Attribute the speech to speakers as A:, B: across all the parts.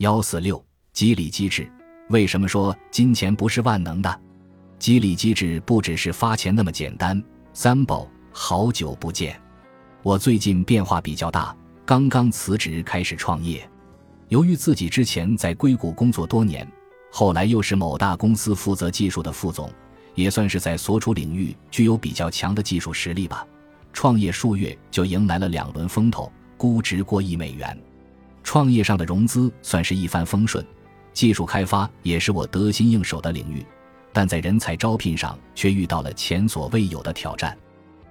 A: 幺四六激励机制，为什么说金钱不是万能的？激励机制不只是发钱那么简单。三宝，好久不见，我最近变化比较大，刚刚辞职开始创业。由于自己之前在硅谷工作多年，后来又是某大公司负责技术的副总，也算是在所处领域具有比较强的技术实力吧。创业数月就迎来了两轮风头，估值过亿美元。创业上的融资算是一帆风顺，技术开发也是我得心应手的领域，但在人才招聘上却遇到了前所未有的挑战。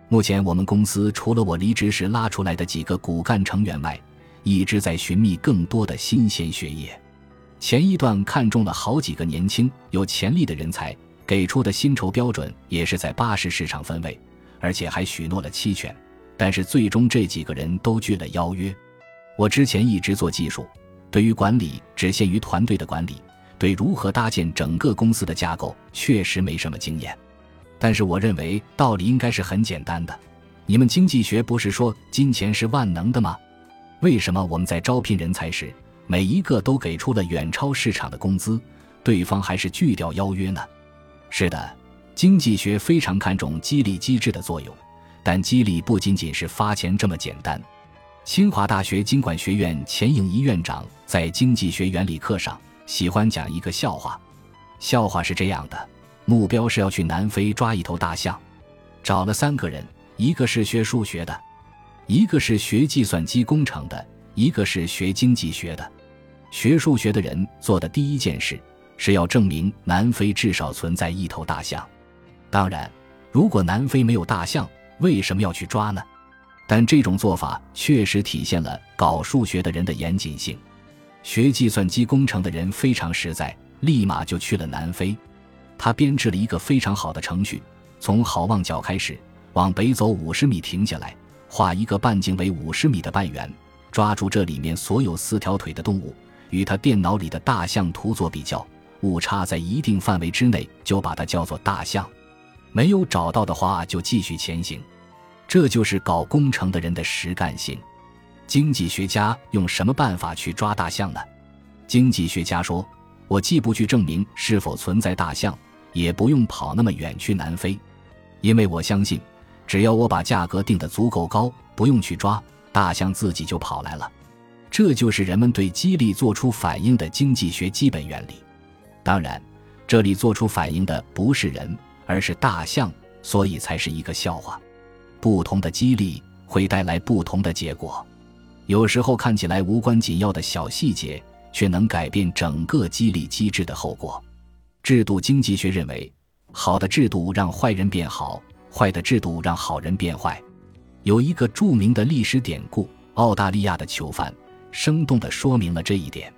A: 目前我们公司除了我离职时拉出来的几个骨干成员外，一直在寻觅更多的新鲜血液。前一段看中了好几个年轻有潜力的人才，给出的薪酬标准也是在八十市场分位，而且还许诺了期权。但是最终这几个人都拒了邀约。我之前一直做技术，对于管理只限于团队的管理，对如何搭建整个公司的架构确实没什么经验。但是我认为道理应该是很简单的。你们经济学不是说金钱是万能的吗？为什么我们在招聘人才时，每一个都给出了远超市场的工资，对方还是拒掉邀约呢？是的，经济学非常看重激励机制的作用，但激励不仅仅是发钱这么简单。清华大学经管学院钱颖一院长在经济学原理课上喜欢讲一个笑话。笑话是这样的：目标是要去南非抓一头大象，找了三个人，一个是学数学的，一个是学计算机工程的，一个是学经济学的。学数学的人做的第一件事是要证明南非至少存在一头大象。当然，如果南非没有大象，为什么要去抓呢？但这种做法确实体现了搞数学的人的严谨性。学计算机工程的人非常实在，立马就去了南非。他编制了一个非常好的程序，从好望角开始，往北走五十米停下来，画一个半径为五十米的半圆，抓住这里面所有四条腿的动物，与他电脑里的大象图做比较，误差在一定范围之内就把它叫做大象，没有找到的话就继续前行。这就是搞工程的人的实干性。经济学家用什么办法去抓大象呢？经济学家说：“我既不去证明是否存在大象，也不用跑那么远去南非，因为我相信，只要我把价格定得足够高，不用去抓大象，自己就跑来了。”这就是人们对激励做出反应的经济学基本原理。当然，这里做出反应的不是人，而是大象，所以才是一个笑话。不同的激励会带来不同的结果，有时候看起来无关紧要的小细节，却能改变整个激励机制的后果。制度经济学认为，好的制度让坏人变好，坏的制度让好人变坏。有一个著名的历史典故——澳大利亚的囚犯，生动地说明了这一点。